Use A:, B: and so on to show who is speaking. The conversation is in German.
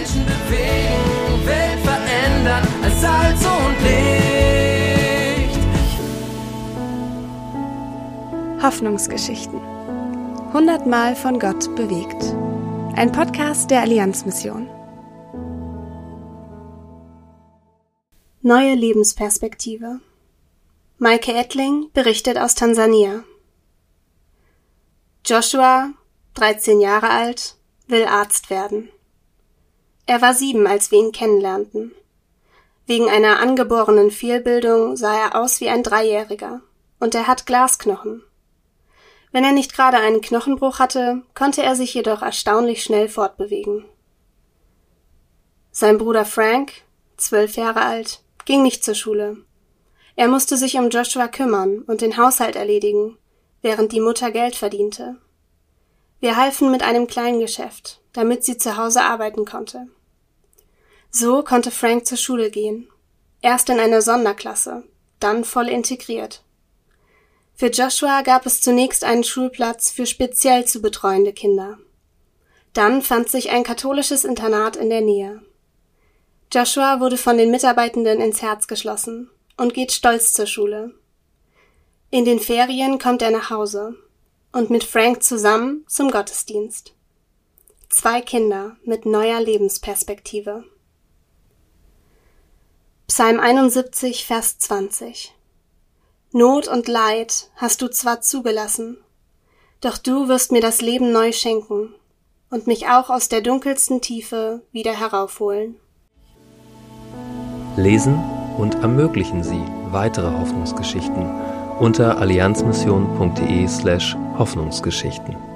A: Menschen bewegen, Welt verändern als Salz und Licht.
B: Hoffnungsgeschichten. Hundertmal von Gott bewegt. Ein Podcast der Allianzmission. Neue Lebensperspektive. Maike Ettling berichtet aus Tansania. Joshua, 13 Jahre alt, will Arzt werden. Er war sieben, als wir ihn kennenlernten. Wegen einer angeborenen Fehlbildung sah er aus wie ein Dreijähriger, und er hat Glasknochen. Wenn er nicht gerade einen Knochenbruch hatte, konnte er sich jedoch erstaunlich schnell fortbewegen. Sein Bruder Frank, zwölf Jahre alt, ging nicht zur Schule. Er musste sich um Joshua kümmern und den Haushalt erledigen, während die Mutter Geld verdiente. Wir halfen mit einem kleinen Geschäft, damit sie zu Hause arbeiten konnte. So konnte Frank zur Schule gehen. Erst in einer Sonderklasse, dann voll integriert. Für Joshua gab es zunächst einen Schulplatz für speziell zu betreuende Kinder. Dann fand sich ein katholisches Internat in der Nähe. Joshua wurde von den Mitarbeitenden ins Herz geschlossen und geht stolz zur Schule. In den Ferien kommt er nach Hause und mit Frank zusammen zum Gottesdienst. Zwei Kinder mit neuer Lebensperspektive. Psalm 71, Vers 20 Not und Leid hast du zwar zugelassen, doch du wirst mir das Leben neu schenken und mich auch aus der dunkelsten Tiefe wieder heraufholen.
C: Lesen und ermöglichen Sie weitere Hoffnungsgeschichten unter allianzmission.de slash Hoffnungsgeschichten.